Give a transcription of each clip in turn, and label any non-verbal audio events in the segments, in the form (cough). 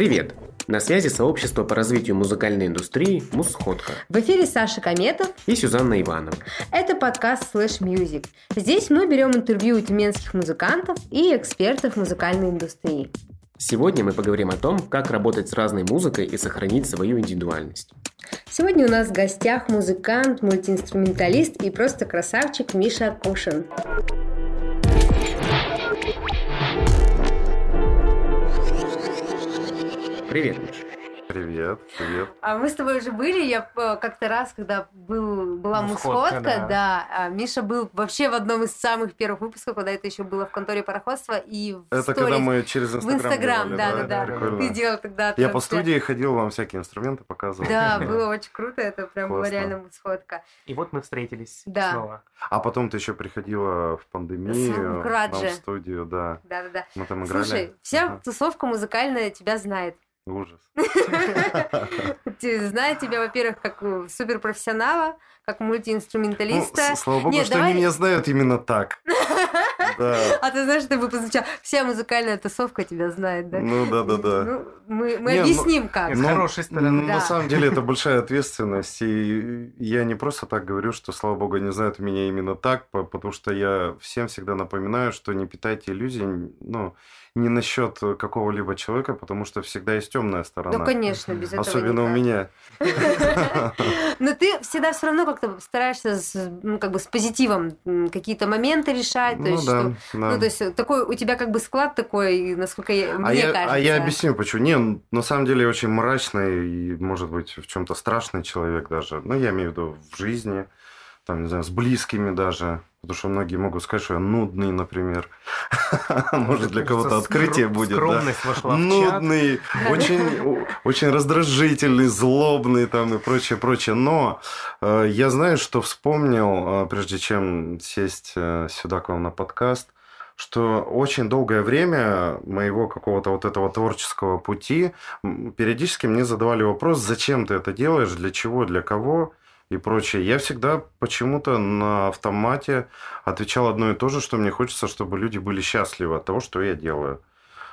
Привет! На связи сообщество по развитию музыкальной индустрии «Мусходка» В эфире Саша Кометов. и Сюзанна Иванова. Это подкаст Slash Music. Здесь мы берем интервью у тюменских музыкантов и экспертов музыкальной индустрии. Сегодня мы поговорим о том, как работать с разной музыкой и сохранить свою индивидуальность. Сегодня у нас в гостях музыкант, мультиинструменталист и просто красавчик Миша Кушин. Привет, Миш. Привет, привет. А мы с тобой уже были, я э, как-то раз, когда был, была Мусходка, мусходка, да. да, а Миша был вообще в одном из самых первых выпусков, когда это еще было в конторе пароходства, и в Это сторис- когда мы через в Инстаграм Инстаграм, делали, да, да, да. Прикольно. Ты делал тогда. Я по студии ходил, вам всякие инструменты показывал. Да, было очень круто, это прям была реально мусходка. И вот мы встретились Да. снова. А потом ты еще приходила в пандемию в в студию, да. Да, да, да. Мы там играли. Слушай, вся тусовка музыкальная тебя знает. Ужас. (laughs) (laughs) Знает тебя, во-первых, как э, суперпрофессионала, как Ну, мультиинструменталиста. с- слава богу, Нет, что давай- они меня знают именно так. (laughs) Да. А ты знаешь, что бы прозвучало? Вся музыкальная тусовка тебя знает, да? Ну да, да, да. Ну, мы мы Не, ну- объясним как. С Ну, хорошей стороны. Да. На самом деле это большая ответственность, и я не просто так говорю, что, слава богу, они знают меня именно так, по- потому что я всем всегда напоминаю, что не питайте иллюзий, ну, не насчет какого-либо человека, потому что всегда есть темная сторона. Ну, конечно, без этого Особенно у никак. меня. (laughs) Но ты всегда все равно как-то стараешься с, ну, как бы с позитивом какие-то моменты решать. то Ну есть, да, что- да. ну, то есть такой у тебя как бы склад такой, насколько я, А мне я, кажется. а я объясню, почему. Не, на самом деле я очень мрачный и, может быть, в чем-то страшный человек даже. Ну, я имею в виду в жизни, там, не знаю, с близкими даже. Потому что многие могут сказать, что я нудный, например. (laughs) Может, для кого-то открытие будет. Скромность вошла. Нудный, очень, раздражительный, злобный там и прочее, прочее. Но э, я знаю, что вспомнил, э, прежде чем сесть э, сюда к вам на подкаст, что очень долгое время моего какого-то вот этого творческого пути периодически мне задавали вопрос, зачем ты это делаешь, для чего, для кого и прочее. Я всегда почему-то на автомате отвечал одно и то же, что мне хочется, чтобы люди были счастливы от того, что я делаю.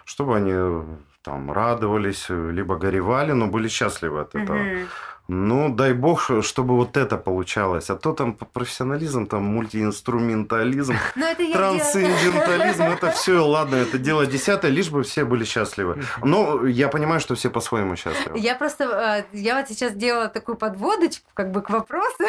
Чтобы они э, там радовались, э, либо горевали, но были счастливы от этого. Мгм. Ну, дай бог, чтобы вот это получалось. А то там профессионализм, там мультиинструментализм, (laughs) делаю- трансцендентализм, это все, ладно, это дело (laughs) десятое, лишь бы все были счастливы. Но я понимаю, что все по-своему счастливы. Я просто, э, я вот сейчас делала такую подводочку, как бы к вопросу.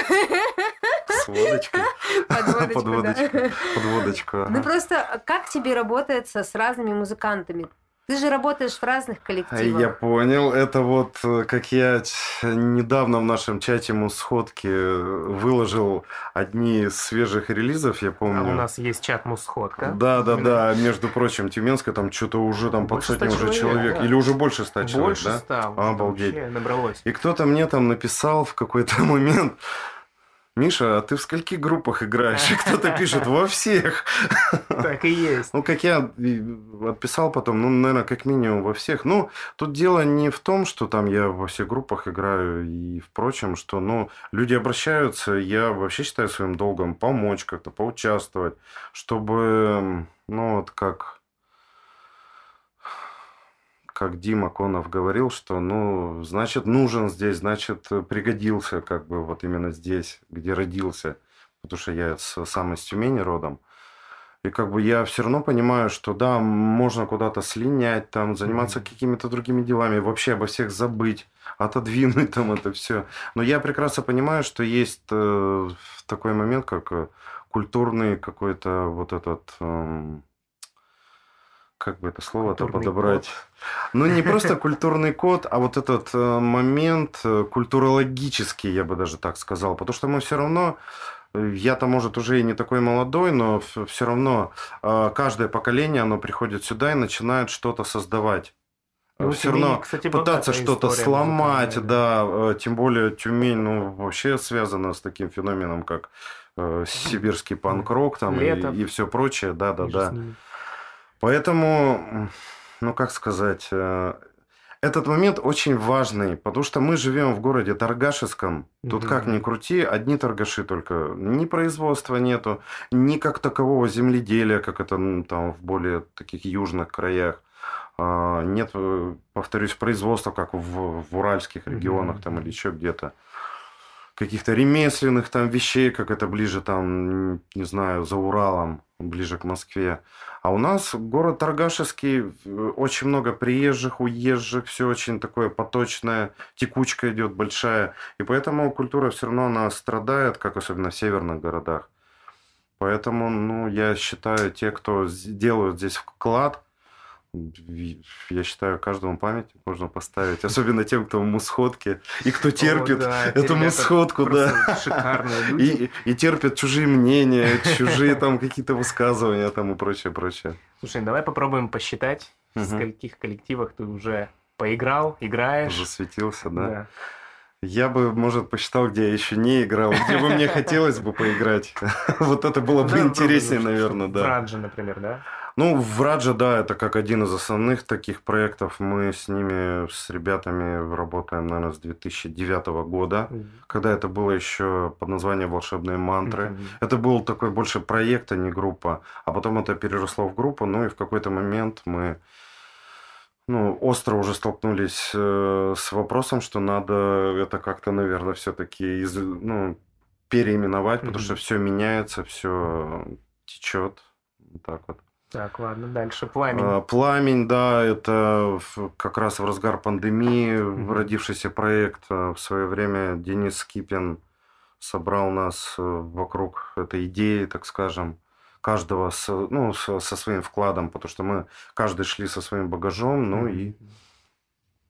С водочкой. (laughs) Подводочку. Подводочку. Ну просто, как тебе работается с разными музыкантами? Ты же работаешь в разных коллективах. Я понял. Это вот, э, как я недавно в нашем чате Мусходки выложил одни из свежих релизов, я А помню. у нас есть чат Мусходка. Да, да, да. Между прочим, Тюменская там что-то уже там под Больше сотню ста уже человек, человек. да. Или уже больше ста человек, Больше да? ста. уже Обалдеть. вообще набралось. И кто-то мне там написал в какой-то (laughs) момент, Миша, а ты в скольких группах играешь? И кто-то пишет, во всех. Так и есть. Ну, как я отписал потом, ну, наверное, как минимум во всех. Ну, тут дело не в том, что там я во всех группах играю и впрочем, что, ну, люди обращаются, я вообще считаю своим долгом помочь как-то, поучаствовать, чтобы, ну, вот как как Дима Конов говорил, что, ну, значит, нужен здесь, значит, пригодился, как бы, вот именно здесь, где родился, потому что я с- сам из Тюмени родом. И как бы я все равно понимаю, что да, можно куда-то слинять, там, заниматься какими-то другими делами, вообще обо всех забыть, отодвинуть там это все. Но я прекрасно понимаю, что есть э, такой момент, как э, культурный какой-то вот этот... эм, как бы это слово-то подобрать? Ну, не просто (laughs) культурный код, а вот этот э, момент э, культурологический, я бы даже так сказал. Потому что мы все равно, э, я-то, может, уже и не такой молодой, но все равно каждое поколение, оно приходит сюда и начинает что-то создавать. Ну, все Тюмень, равно кстати, пытаться что-то сломать, да, тем более Тюмень, ну, вообще связана с таким феноменом, как э, сибирский панк-рок там и, и все прочее, да-да-да. ними. Поэтому, ну как сказать, э, этот момент очень важный, потому что мы живем в городе Торгашевском. Тут Мгм. как ни крути, одни торгаши только. Ни производства нету, ни как такового земледелия, как это там в более таких южных краях. А, Нет, э, повторюсь, производства, как в, в уральских регионах там или еще где-то. Каких-то ремесленных там вещей, как это ближе там, не знаю, за Уралом, ближе к Москве. А у нас город Торгашевский, э, очень много приезжих, уезжих, все очень такое поточное, текучка идет большая. И поэтому культура все равно она страдает, как особенно в северных городах. Поэтому, ну, я считаю, те, кто делают здесь вклад, я считаю, каждому памятник можно поставить. Особенно тем, кто в мусходке и кто терпит О, да, эту мусходку, да. И, и терпят чужие мнения, чужие там какие-то высказывания там и прочее, прочее. Слушай, давай попробуем посчитать, в Мгм. скольких коллективах ты уже поиграл, играешь. Засветился, да. Да. Я бы, может, посчитал, где я еще не играл, где бы мне хотелось бы поиграть. (laughs) Вот это было бы Да, интереснее, попробуем, наверное, в да. Раджа, например, да? Ну, в Раджа, да, это как один из основных таких проектов. Мы с ними, с ребятами работаем, наверное, с 2009 года, когда это было еще под названием «Волшебные мантры». Мгм. Это был такой больше проект, а не группа. А потом это переросло в группу, ну и в какой-то момент мы ну, остро уже столкнулись э, с вопросом, что надо это как-то, наверное, все-таки из, ну, переименовать, потому Мгм. что все меняется, все течет. Вот так вот. Так, ладно, дальше. Пламень. А, Пламень, да, это как раз в разгар пандемии Мгм. родившийся проект. А, В свое время Денис Скипин собрал нас э, вокруг этой идеи, так скажем, каждого с, ну, со, со своим вкладом, потому что мы каждый шли со своим багажом, ну и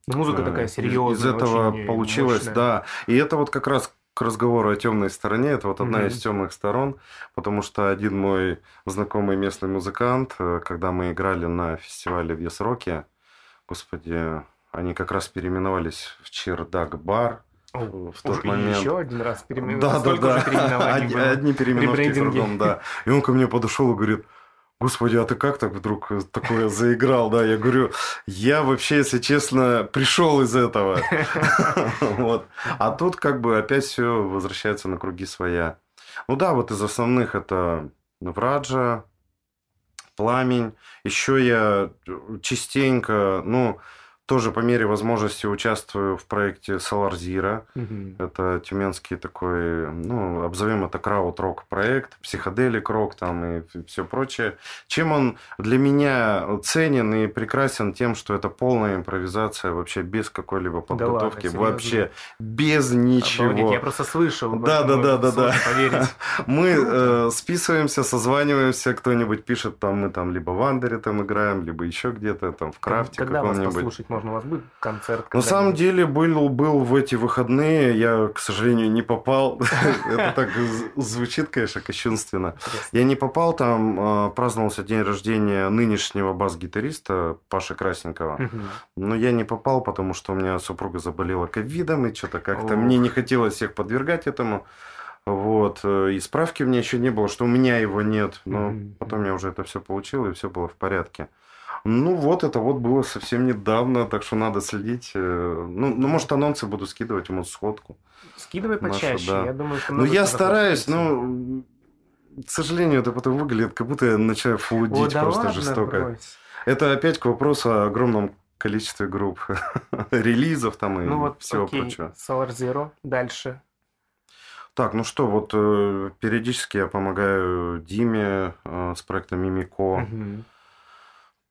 Ну, музыка э, такая серьезная. Из этого получилось, мощная. да. И это вот как раз к разговору о темной стороне, это вот одна Мгм. из темных сторон, потому что один мой знакомый местный музыкант, э, когда мы играли на фестивале в Ясроке, господи, они как раз переименовались в Чердак Бар О, в тот уж момент. еще один раз переименовали. Да, да, да. уже Одни, одни переименовки кругом, да. И он ко мне подошел и говорит, Господи, а ты как так вдруг такое заиграл, да? Я говорю, я вообще, если честно, пришел из этого. (laughs) Вот. А тут как бы опять все возвращается на круги своя. Ну да, вот из основных это Враджа, Пламень. Еще я частенько, ну, тоже по мере возможности участвую в проекте Solar Zero. Мгм. Это тюменский такой, ну, обзовем это крауд-рок проект, психоделик рок там и все прочее. Чем он для меня ценен и прекрасен тем, что это полная импровизация вообще без какой-либо Да ладно, подготовки, вообще без Обалдеть, ничего. я просто слышал. Да, да, да, да, да. (laughs) Мы э, списываемся, созваниваемся, кто-нибудь пишет, там мы там либо в Андере там играем, либо еще где-то там в крафте каком-нибудь. Послушать можно? У вас будет концерт? На самом деле был, был в эти выходные, я, к сожалению, не попал. (laughs) Это так звучит, конечно, кощунственно. Я не попал, там э, праздновался день рождения нынешнего бас-гитариста Паши Красненького. Мгм. Но я не попал, потому что у меня супруга заболела ковидом, и что-то как-то мне не хотелось всех подвергать этому. Вот. э, И справки у меня еще не было, что у меня его нет. Но потом я уже это все получил, и все было в порядке. Ну вот, это вот было совсем недавно, так что надо следить. э, Ну, ну может, анонсы буду скидывать ему сходку. Скидывай Нашу, почаще. да. Я думаю, что Ну, я стараюсь, но, к сожалению, это потом выглядит, как будто я начинаю флудить да просто ладно, жестоко. брось. Это опять к вопросу о огромном количестве групп, (laughs) релизов там и Ну вот, всего окей, прочего. Solar Zero. Дальше. Так, ну что, вот э, периодически я помогаю Диме э, с проектом Мимико. Мгм.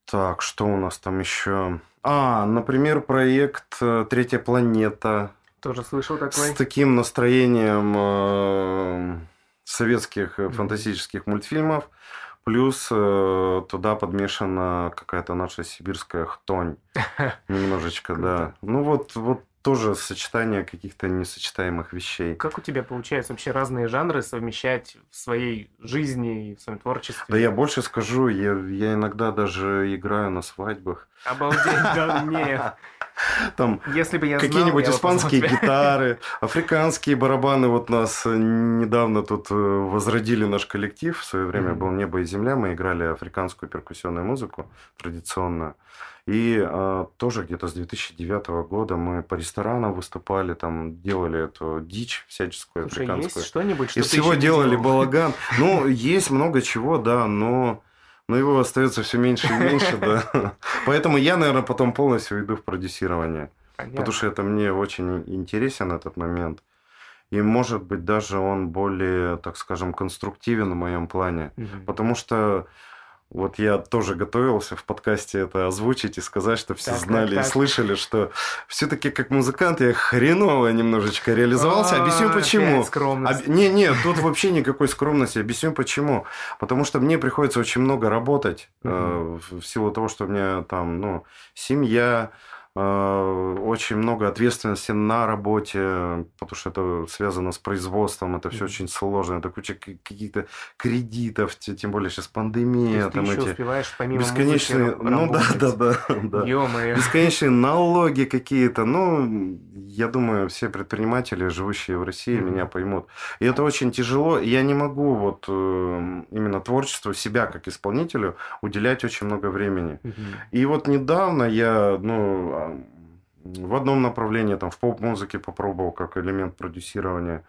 Так, что у нас там еще? А, например, проект э, Третья планета Тоже слышал такой? с таким настроением э, советских Мгм. фантастических мультфильмов. Плюс э, туда подмешана какая-то наша сибирская хтонь. (laughs) Немножечко, да. Ну вот, вот тоже сочетание каких-то несочетаемых вещей. Как у тебя получается вообще разные жанры совмещать в своей жизни и в своем творчестве? Да я больше скажу, я, я иногда даже играю на свадьбах. Обалдеть, да не. (laughs) Там Если бы я какие-нибудь испанские гитары, африканские барабаны. Вот нас э, недавно тут э, возродили наш коллектив. В свое время Мгм. был «Небо и земля». Мы играли африканскую перкуссионную музыку традиционную. И э, тоже где-то с 2009 года мы по ресторанам выступали, там делали эту дичь всяческую Слушай, африканскую. есть что-нибудь, что ты всего делали делал? балаган. Ну, есть много чего, да, но но его остается все меньше и меньше, да. (laughs) Поэтому я, наверное, потом полностью уйду в продюсирование. Понятно. Потому что это мне очень интересен этот момент. И, может быть, даже он более, так скажем, конструктивен в моем плане. Потому что вот я тоже готовился в подкасте это озвучить и сказать, что все Так, так, знали и так. слышали, что все-таки как музыкант я хреново немножечко реализовался. Объясню А, почему. опять скромность. Об- Не, не, тут вообще никакой скромности. Объясню почему. Потому что мне приходится очень много работать э, в силу того, что у меня там, ну, семья, очень много ответственности на работе, потому что это связано с производством, это все очень сложно, это куча каких-то кредитов, те- тем более сейчас То пандемия, ты там еще эти успеваешь помимо бесконечные, музыки ну да, да, да, (laughs) да. Бесконечные налоги какие-то. Ну, я думаю, все предприниматели, живущие в России, Мгм. меня поймут. И это очень тяжело. Я не могу вот э, именно творчеству себя как исполнителю уделять очень много времени. Мгм. И вот недавно я, ну, в одном направлении, там, в поп-музыке попробовал как элемент продюсирования,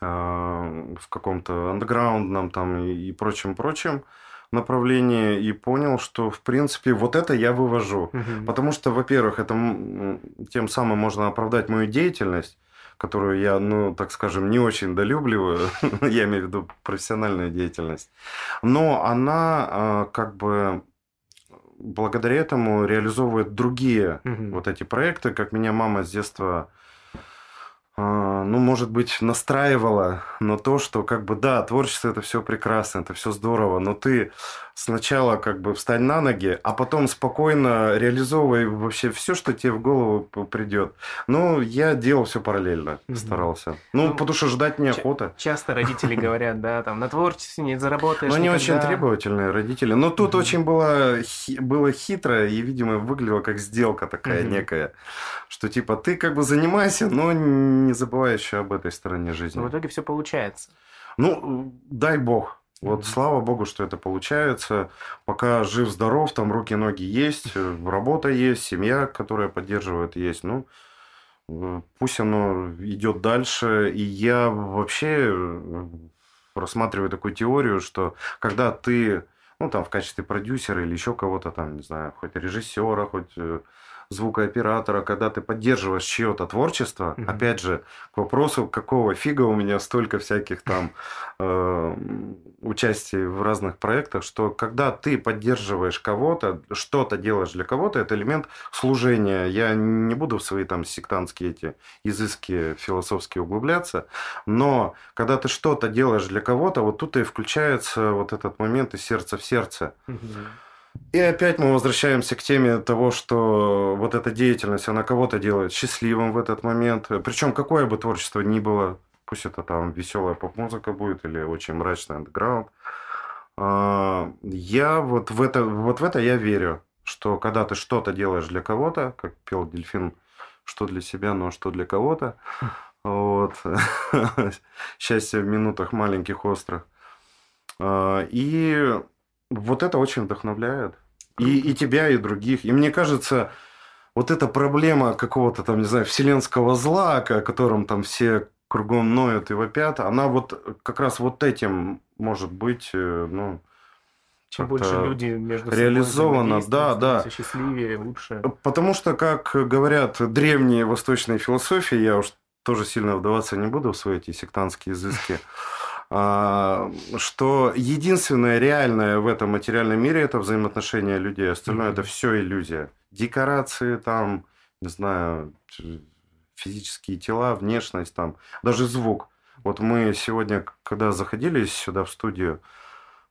а, в каком-то андеграундном там и, прочем-прочем направлении, и понял, что, в принципе, вот это я вывожу. Мгм. Потому что, во-первых, это тем самым можно оправдать мою деятельность, которую я, ну, так скажем, не очень долюбливаю, (laughs) я имею в виду профессиональную деятельность, но она а, как бы благодаря этому реализовывает другие Мгм. вот эти проекты, как меня мама с детства, а, ну, может быть, настраивала на то, что как бы да, творчество это все прекрасно, это все здорово, но ты сначала как бы встань на ноги, а потом спокойно реализовывай вообще все, что тебе в голову придет. Ну, я делал все параллельно, Мгм. старался. Ну, Ну, потому что ждать неохота. Часто родители (laughs) говорят, да, там, на творчестве не заработаешь Но они очень требовательные родители. Но тут Мгм. очень было, было хитро и, видимо, выглядело как сделка такая Мгм. некая. Что типа ты как бы занимайся, но не забывай еще об этой стороне жизни. Но в итоге все получается. Ну, дай бог. Вот слава богу, что это получается. Пока жив-здоров, там руки-ноги есть, э, работа есть, семья, которая поддерживает, есть. Ну, э, пусть оно идет дальше. И я вообще э, рассматриваю такую теорию, что когда ты, ну, там, в качестве продюсера или еще кого-то там, не знаю, хоть режиссера, хоть звукооператора, когда ты поддерживаешь чье-то творчество, Мгм. опять же, к вопросу, какого фига у меня столько всяких там э, участий в разных проектах, что когда ты поддерживаешь кого-то, что-то делаешь для кого-то, это элемент служения. Я не буду в свои там сектантские эти изыски философские углубляться, но когда ты что-то делаешь для кого-то, вот тут и включается вот этот момент из сердца в сердце. Мгм. И опять мы возвращаемся к теме того, что вот эта деятельность, она кого-то делает счастливым в этот момент. Причем какое бы творчество ни было, пусть это там веселая поп-музыка будет или очень мрачный андеграунд. а, Я вот в это, вот в это я верю, что когда ты что-то делаешь для кого-то, как пел Дельфин, что для себя, но что для кого-то, вот, (laughs) счастье в минутах маленьких острых. А, И вот это очень вдохновляет. И, и тебя, и других. И мне кажется, вот эта проблема какого-то там, не знаю, вселенского зла, о котором там все кругом ноют и вопят, она вот как раз вот этим может быть, э, ну, Чем больше люди между собой реализовано, да, да. счастливее, лучше. Потому что, как говорят древние восточные философии, я уж тоже сильно вдаваться не буду в свои эти сектантские изыски, что единственное реальное в этом материальном мире это взаимоотношения людей, остальное Мгм. это все иллюзия. Декорации там, не знаю, физические тела, внешность там, даже звук. Вот мы сегодня, когда заходили сюда в студию,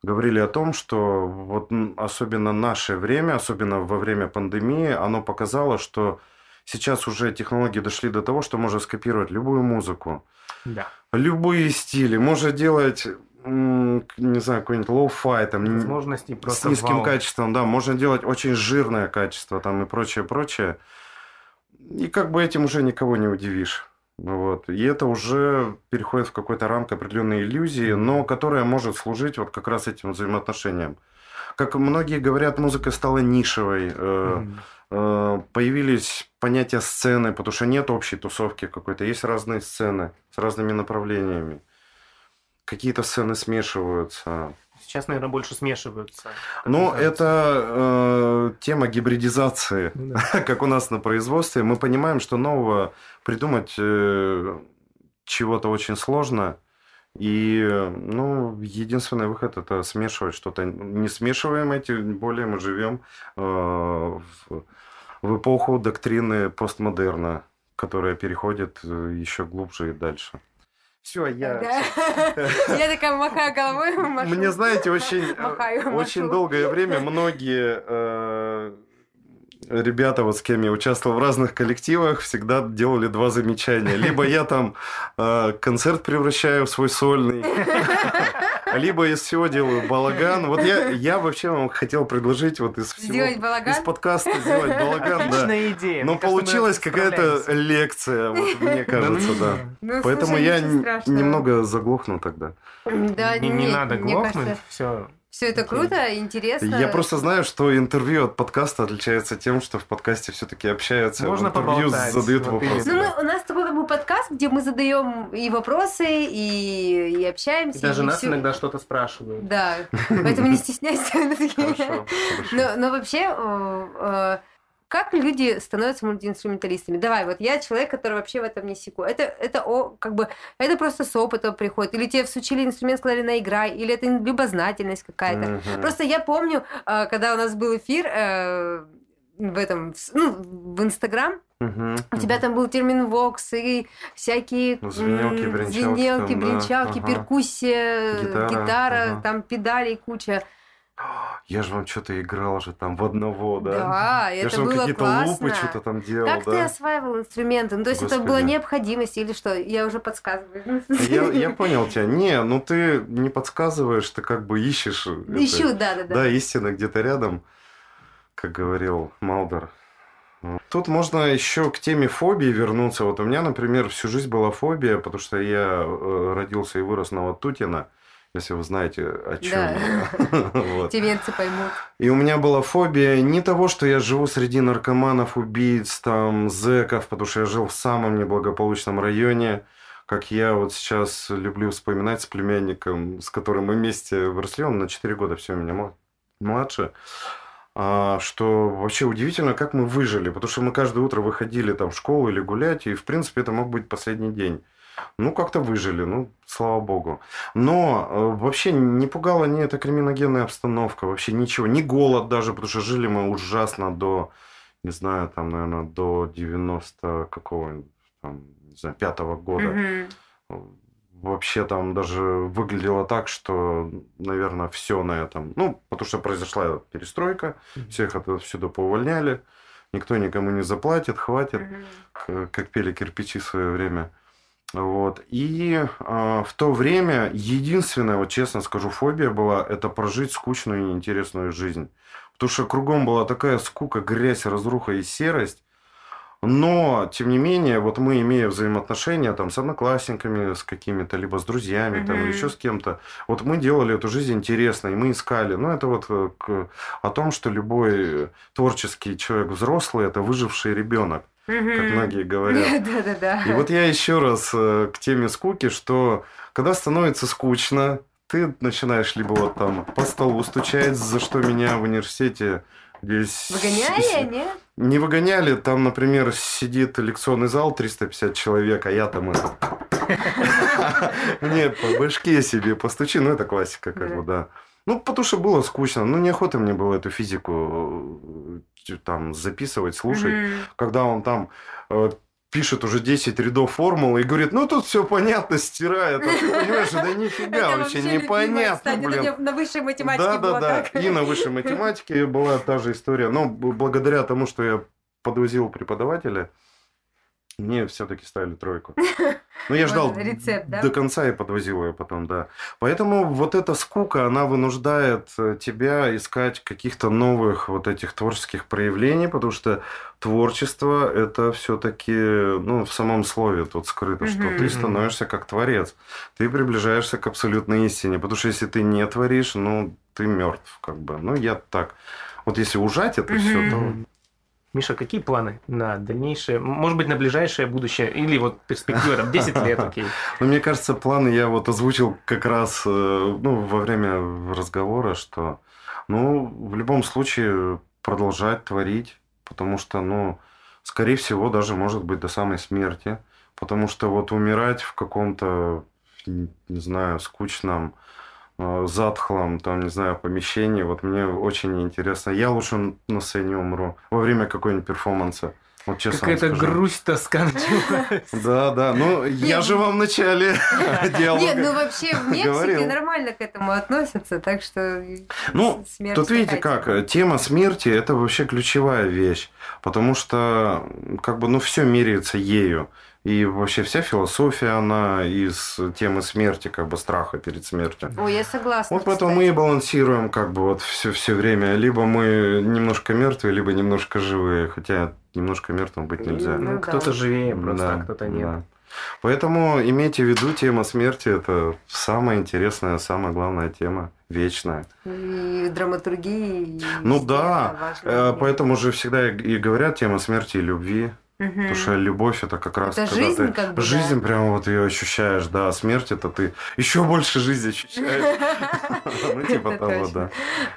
говорили о том, что вот особенно наше время, особенно во время пандемии, оно показало, что сейчас уже технологии дошли до того, что можно скопировать любую музыку, Да. любые стили, можно делать, не знаю, какой-нибудь lo-fi, там, Возможностей с низким вау. качеством, да, можно делать очень жирное качество там и прочее, прочее. И как бы этим уже никого не удивишь. Вот. И это уже переходит в какой-то ранг определенной иллюзии, но которая может служить вот как раз этим взаимоотношениям. Как многие говорят, музыка стала нишевой, э, появились понятия сцены, потому что нет общей тусовки какой-то, есть разные сцены с разными направлениями. какие-то сцены смешиваются. Сейчас, наверное, больше смешиваются. Ну, это э, тема гибридизации, да. (laughs) как у нас на производстве. Мы понимаем, что нового придумать э, чего-то очень сложно. И, ну, единственный выход это смешивать что-то несмешиваемое, тем более мы живем э, в, в эпоху доктрины постмодерна, которая переходит э, еще глубже и дальше. Все, я... Да. (laughs) Я такая махаю головой, машу. Мне, знаете, очень, э, Махаю, очень долгое время многие э, ребята, вот с кем я участвовал в разных коллективах, всегда делали два замечания. Либо я там э, концерт превращаю в свой сольный, (laughs) либо из всего делаю балаган. Вот я, я вообще вам хотел предложить вот из всего... Сделать балаган? Из подкаста сделать балаган, да. Отличная идея. Но Мне получилась какая-то лекция, вот мне кажется, ну, да. Ну, Поэтому слушай, я немного заглохну тогда. Да, Не, не нет, надо глохнуть, кажется, все. Все это круто, интересно. Я просто знаю, что интервью от подкаста отличается тем, что в подкасте все-таки общаются, Можно в интервью поболтать, задают вот вопросы. Ну, да. мы, у нас такой как бы подкаст, где мы задаем и вопросы, и, и общаемся. И даже и нас всё- иногда что-то спрашивают. Да, (laughs) поэтому не стесняйся. Хорошо, хорошо. (laughs) Но, но вообще, э, э, как люди становятся мультиинструменталистами? Давай, вот я человек, который вообще в этом не секу. Это, это, о, как бы, это просто с опыта приходит. Или тебе всучили инструмент, сказали, наиграй, или это любознательность какая-то. Мгм. Просто я помню, э, когда у нас был эфир э, в этом, ну, в Инстаграм, Мгм. у тебя там был термин вокс и всякие Ну, звенелки, бренчалки звенелки, там, да, бренчалки, ага. перкуссия, Гитара, гитара, ага. там педалей куча. Я же вам что-то играл же там в одного, да? Да, Я же это вам было какие-то классно. лупы что-то там делал, Как ты да? осваивал инструменты? Ну, то есть это Господи. была необходимость или что? Я уже подсказываю. Я, я понял тебя. Не, ну ты не подсказываешь, ты как бы ищешь. это. Ищу, да, да, да. Да, истина где-то рядом, как говорил Малдер. Тут можно еще к теме фобии вернуться. Вот у меня, например, всю жизнь была фобия, потому что я э, родился и вырос на Ватутино, если вы знаете, о чем Да. я. (laughs) Вот. Тевенцы поймут. И у меня была фобия не того, что я живу среди наркоманов, убийц, там, зэков, потому что я жил в самом неблагополучном районе, как я вот сейчас люблю вспоминать с племянником, с которым мы вместе выросли, он на 4 года все меня мла- младше, а, что вообще удивительно, как мы выжили, потому что мы каждое утро выходили там в школу или гулять, и, в принципе, это мог быть последний день. Ну, как-то выжили, ну, слава богу. Но э, вообще не пугала ни эта криминогенная обстановка, вообще ничего, ни голод даже, потому что жили мы ужасно до, не знаю, там, наверное, до 90 какого там, не знаю, пятого года. Мгм. Вообще там даже выглядело так, что, наверное, все на этом. Ну, потому что произошла перестройка, всех отсюда поувольняли, никто никому не заплатит, хватит к- как пели кирпичи в свое время. Вот. И а, в то время единственная, вот честно скажу, фобия была это прожить скучную и неинтересную жизнь. Потому что кругом была такая скука, грязь, разруха и серость. Но, тем не менее, вот мы, имея взаимоотношения там, с одноклассниками, с какими-то, либо с друзьями, там, Мгм. или еще с кем-то, вот мы делали эту жизнь интересной, мы искали. Ну, это вот э, к- о том, что любой творческий человек взрослый – это выживший ребенок как многие говорят. (laughs) Да-да-да. И вот я еще раз э, к теме скуки, что когда становится скучно, ты начинаешь либо вот там по столу стучать, за что меня в университете здесь... Выгоняли, нет? Не выгоняли, там, например, сидит лекционный зал 350 человек, а я там это... (laughs) Мне по башке себе постучи, ну это классика, как Да. бы, да. Ну, потому что было скучно, ну, неохота мне было эту физику э, там записывать, слушать Мгм. когда он там э, пишет уже 10 рядов формулы и говорит, ну тут все понятно, стирает. А ты понимаешь, да нифига вообще непонятно, блин. на высшей математике Да, да, да. И на высшей математике была та же история. Но благодаря тому, что я подвозил преподавателя, мне все-таки ставили тройку. (laughs) Ну, я ждал рецепт, да? до конца и подвозил ее потом, да. Поэтому вот эта скука, она вынуждает э, тебя искать каких-то новых вот этих творческих проявлений, потому что творчество это все-таки, ну, в самом слове тут скрыто, что ты становишься как творец, ты приближаешься к абсолютной истине, потому что если ты не творишь, ну, ты мертв, как бы. Ну, я так. Вот если ужать это все, то. Миша, какие планы на дальнейшее, может быть, на ближайшее будущее, или вот перспектива, там, 10 лет, (laughs) окей? Ну, мне кажется, планы я вот озвучил как раз э, ну, во время разговора, что, ну, в любом случае продолжать творить, потому что, ну, скорее всего, даже может быть до самой смерти, потому что вот умирать в каком-то, не знаю, скучном, затхлом, там, не знаю, помещении, вот мне очень интересно. Я лучше на сцене умру во время какой-нибудь перформанса. Вот честно Какая-то грусть, тоска началась. (laughs) Да, да. Ну, я же вам в начале (laughs) (laughs) диалога Нет, ну вообще в Мексике нормально к этому относятся, так что... Ну, Тут видите как, э, тема смерти это вообще ключевая вещь, потому что как бы ну все меряется ею. И вообще вся философия, она из темы смерти, как бы страха перед смертью. Ой, я согласна. Вот поэтому мы и кстати. балансируем как бы вот все, все время. Либо мы немножко мертвые, либо немножко живые. Хотя немножко мертвым быть нельзя. Ну Ну, да. кто-то живее просто, а Да, кто-то нет. да. Поэтому имейте в виду, тема смерти это самая интересная, самая главная тема, вечная. И драматургии. и Ну да, важно. Э, Поэтому же всегда и и говорят тема смерти и любви. Мгм. Потому что любовь это как раз Это когда жизнь ты как бы, да. жизнь прямо вот ее ощущаешь, да, а смерть это ты еще больше жизни ощущаешь. (laughs) Ну, типа того, да.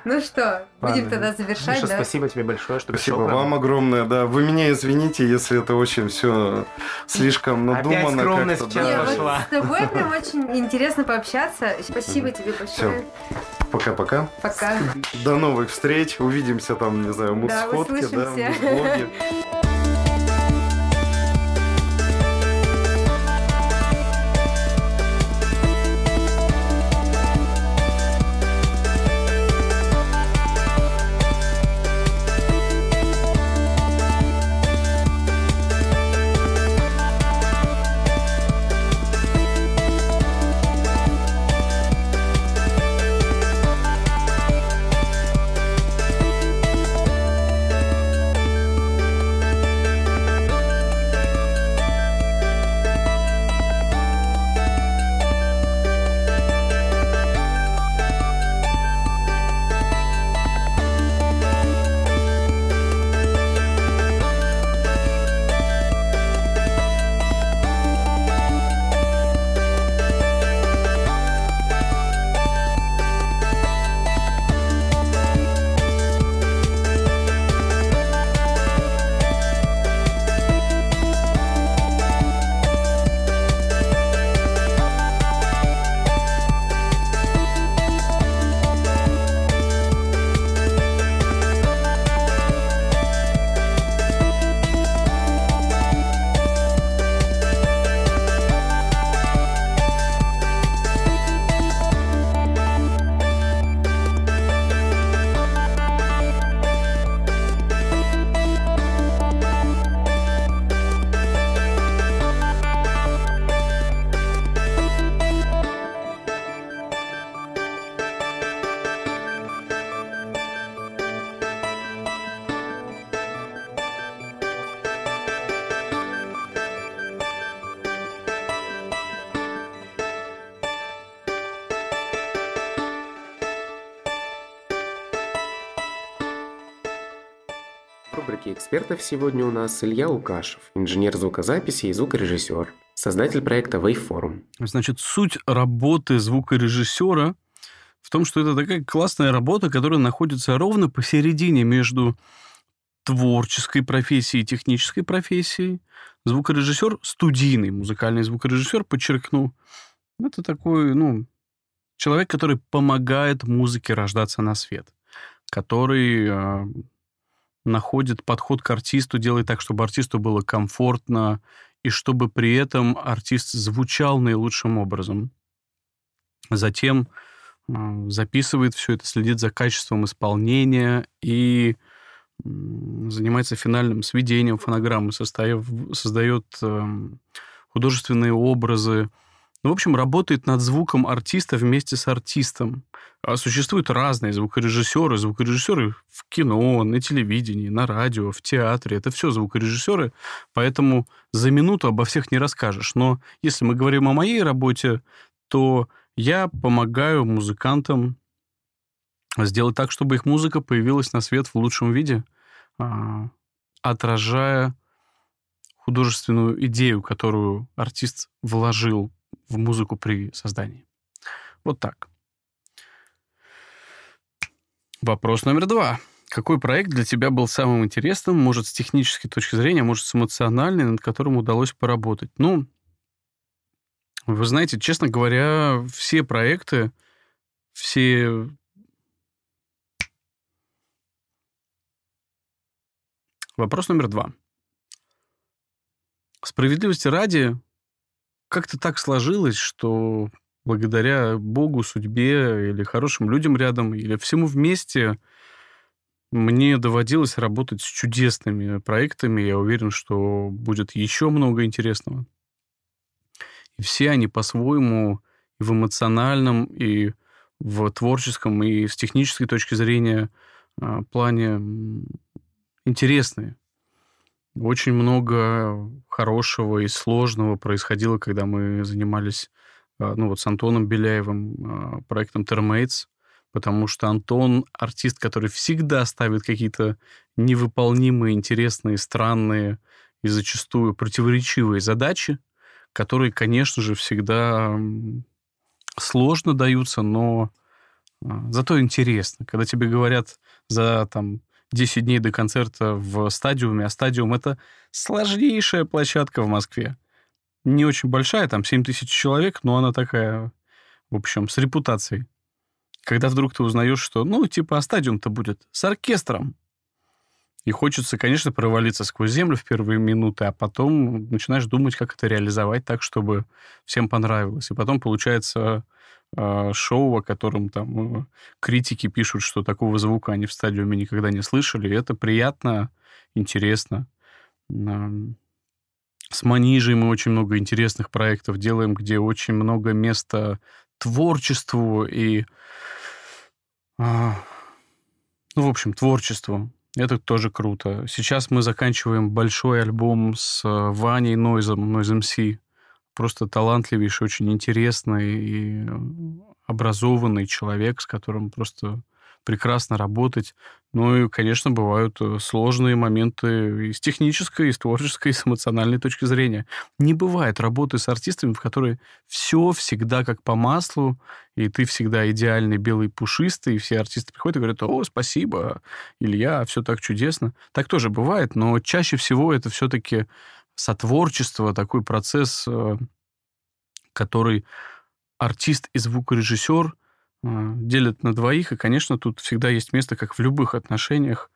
Ну что, будем тогда завершать, да? спасибо тебе большое, что Спасибо вам огромное, да. Вы меня извините, если это очень все слишком Опять надумано скромность как-то. в час Не, да. вот пошла. с тобой прям очень интересно пообщаться. Спасибо тебе большое. Пока-пока. Пока. До новых встреч. Увидимся там, не знаю, Да, муд-сходки, да. В рубрике (laughs) экспертов сегодня у нас Илья Лукашев, инженер звукозаписи и звукорежиссер, создатель проекта Waveform. Значит, суть работы звукорежиссера в том, что это такая классная работа, которая находится ровно посередине между творческой профессией и технической профессией. Звукорежиссер, студийный музыкальный звукорежиссер, подчеркну, это такой, ну, человек, который помогает музыке рождаться на свет, который э, находит подход к артисту, делает так, чтобы артисту было комфортно, и чтобы при этом артист звучал наилучшим образом. Затем записывает все это, следит за качеством исполнения и занимается финальным сведением фонограммы, создает эм, художественные образы. Ну, в общем, работает над звуком артиста вместе с артистом. А существуют разные звукорежиссеры, звукорежиссеры в кино, на телевидении, на радио, в театре. Это все звукорежиссеры, поэтому за минуту обо всех не расскажешь. Но если мы говорим о моей работе, то я помогаю музыкантам сделать так, чтобы их музыка появилась на свет в лучшем виде. А, отражая художественную идею, которую артист вложил в музыку при создании. Вот так. Вопрос номер два. Какой проект для тебя был самым интересным, может, с технической точки зрения, может, с эмоциональной, над которым удалось поработать? Ну, вы знаете, честно говоря, все проекты, все... Вопрос номер два. Справедливости ради, как-то так сложилось, что благодаря Богу, судьбе или хорошим людям рядом, или всему вместе мне доводилось работать с чудесными проектами. Я уверен, что будет еще много интересного. И все они по-своему и в эмоциональном, и в творческом, и с технической точки зрения а, плане интересные. Очень много хорошего и сложного происходило, когда мы занимались а, ну, вот с Антоном Беляевым а, проектом Termates, потому что Антон артист, который всегда ставит какие-то невыполнимые, интересные, странные и зачастую противоречивые задачи, которые, конечно же, всегда сложно даются, но а, зато интересно. Когда тебе говорят за там 10 дней до концерта в стадиуме, а стадиум — это сложнейшая площадка в Москве. Не очень большая, там 7 тысяч человек, но она такая, в общем, с репутацией. Когда вдруг ты узнаешь, что, ну, типа, а стадиум-то будет с оркестром, и хочется, конечно, провалиться сквозь землю в первые минуты, а потом начинаешь думать, как это реализовать так, чтобы всем понравилось. И потом получается шоу, о котором там э, критики пишут, что такого звука они в стадиуме никогда не слышали. Это приятно, интересно. С Манижей мы очень много интересных проектов делаем, где очень много места творчеству и... Э, ну, в общем, творчеству. Это тоже круто. Сейчас мы заканчиваем большой альбом с э, Ваней Нойзом, Noise MC. Просто талантливейший, очень интересный и э, образованный человек, с которым просто прекрасно работать. Ну и, конечно, бывают э, сложные моменты и с технической, и с творческой, и с эмоциональной точки зрения. Не бывает работы с артистами, в которой все всегда как по маслу, и ты всегда идеальный, белый, пушистый, и все артисты приходят и говорят, о, спасибо, Илья, все так чудесно. Так тоже бывает, но чаще всего это все-таки сотворчество, такой процесс, э, который артист и звукорежиссер – а, делят на двоих, и, конечно, тут всегда есть место, как в любых отношениях,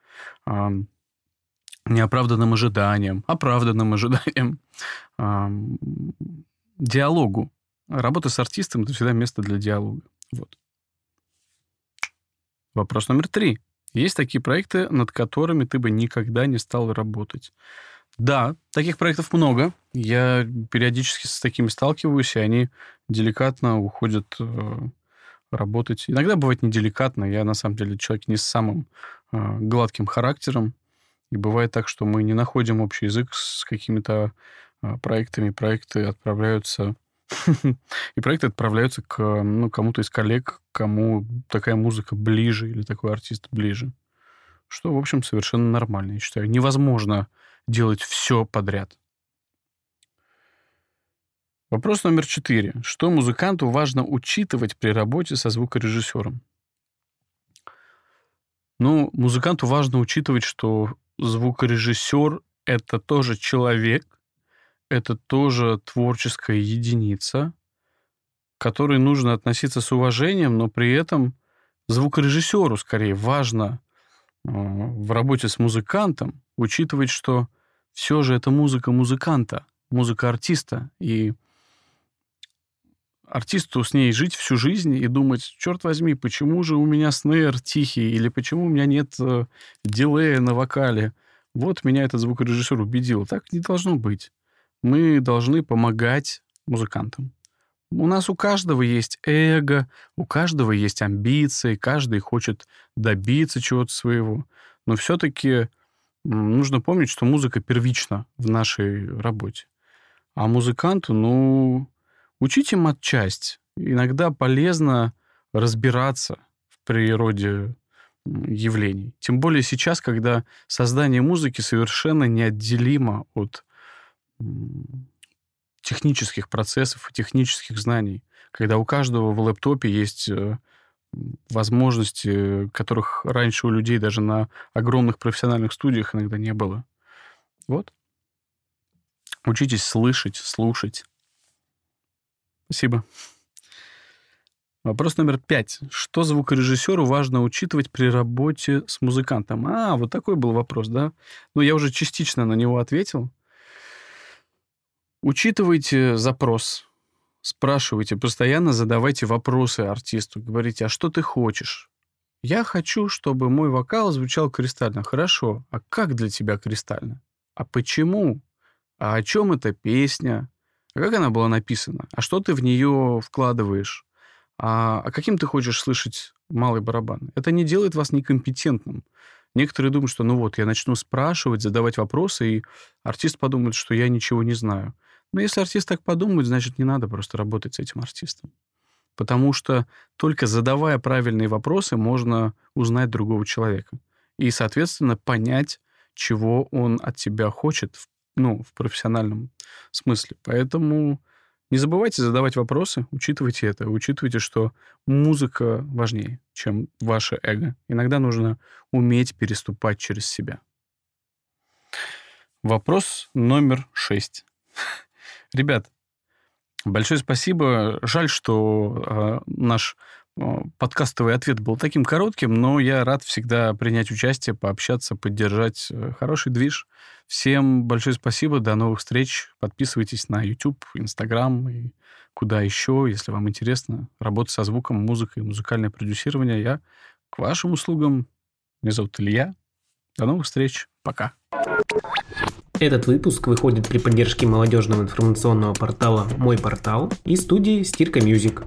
неоправданным ожиданиям, оправданным (laughs) ожиданиям, диалогу. Работа с артистом – это всегда место для диалога. Вот. Вопрос номер три. Есть такие проекты, над которыми ты бы никогда не стал работать? Да, таких проектов много. Я периодически с такими сталкиваюсь, и они деликатно уходят э, работать. Иногда бывает неделикатно. Я, на самом деле, человек не с самым э, гладким характером. И бывает так, что мы не находим общий язык с какими-то э, проектами. Проекты отправляются... (laughs) И проекты отправляются к ну, кому-то из коллег, кому такая музыка ближе или такой артист ближе. Что, в общем, совершенно нормально, я считаю. Невозможно делать все подряд. Вопрос номер четыре. Что музыканту важно учитывать при работе со звукорежиссером? Ну, музыканту важно учитывать, что звукорежиссер — это тоже человек, это тоже творческая единица, к которой нужно относиться с уважением, но при этом звукорежиссеру скорее важно э, в работе с музыкантом учитывать, что все же это музыка музыканта, музыка артиста, и артисту с ней жить всю жизнь и думать, черт возьми, почему же у меня снейр тихий, или почему у меня нет э, дилея на вокале. Вот меня этот звукорежиссер убедил. Так не должно быть. Мы должны помогать музыкантам. У нас у каждого есть эго, у каждого есть амбиции, каждый хочет добиться чего-то своего. Но все-таки нужно помнить, что музыка первична в нашей работе. А музыканту, ну, Учите матчасть. Иногда полезно разбираться в природе явлений. Тем более сейчас, когда создание музыки совершенно неотделимо от технических процессов и технических знаний, когда у каждого в лэптопе есть э, возможности, которых раньше у людей даже на огромных профессиональных студиях иногда не было. Вот. Учитесь слышать, слушать. Спасибо. Вопрос номер пять. Что звукорежиссеру важно учитывать при работе с музыкантом? А, вот такой был вопрос, да? Ну, я уже частично на него ответил. Учитывайте запрос. Спрашивайте, постоянно задавайте вопросы артисту. Говорите, а что ты хочешь? Я хочу, чтобы мой вокал звучал кристально. Хорошо. А как для тебя кристально? А почему? А о чем эта песня? А как она была написана? А что ты в нее вкладываешь? А, а каким ты хочешь слышать малый барабан? Это не делает вас некомпетентным. Некоторые думают, что ну вот, я начну спрашивать, задавать вопросы, и артист подумает, что я ничего не знаю. Но если артист так подумает, значит, не надо просто работать с этим артистом. Потому что только задавая правильные вопросы, можно узнать другого человека. И, соответственно, понять, чего он от тебя хочет ну, в профессиональном смысле. Поэтому не забывайте задавать вопросы, учитывайте это, учитывайте, что музыка важнее, чем ваше эго. Иногда нужно уметь переступать через себя. Вопрос номер шесть. (laughs) Ребят, большое спасибо. Жаль, что э, наш подкастовый ответ был таким коротким, но я рад всегда принять участие, пообщаться, поддержать э, хороший движ. Всем большое спасибо, до новых встреч. Подписывайтесь на YouTube, Instagram и куда еще, если вам интересно. Работа со звуком, музыкой, музыкальное продюсирование. Я к вашим услугам. Меня зовут Илья. До новых встреч. Пока. Этот выпуск выходит при поддержке молодежного информационного портала «Мой портал» и студии «Стирка Music».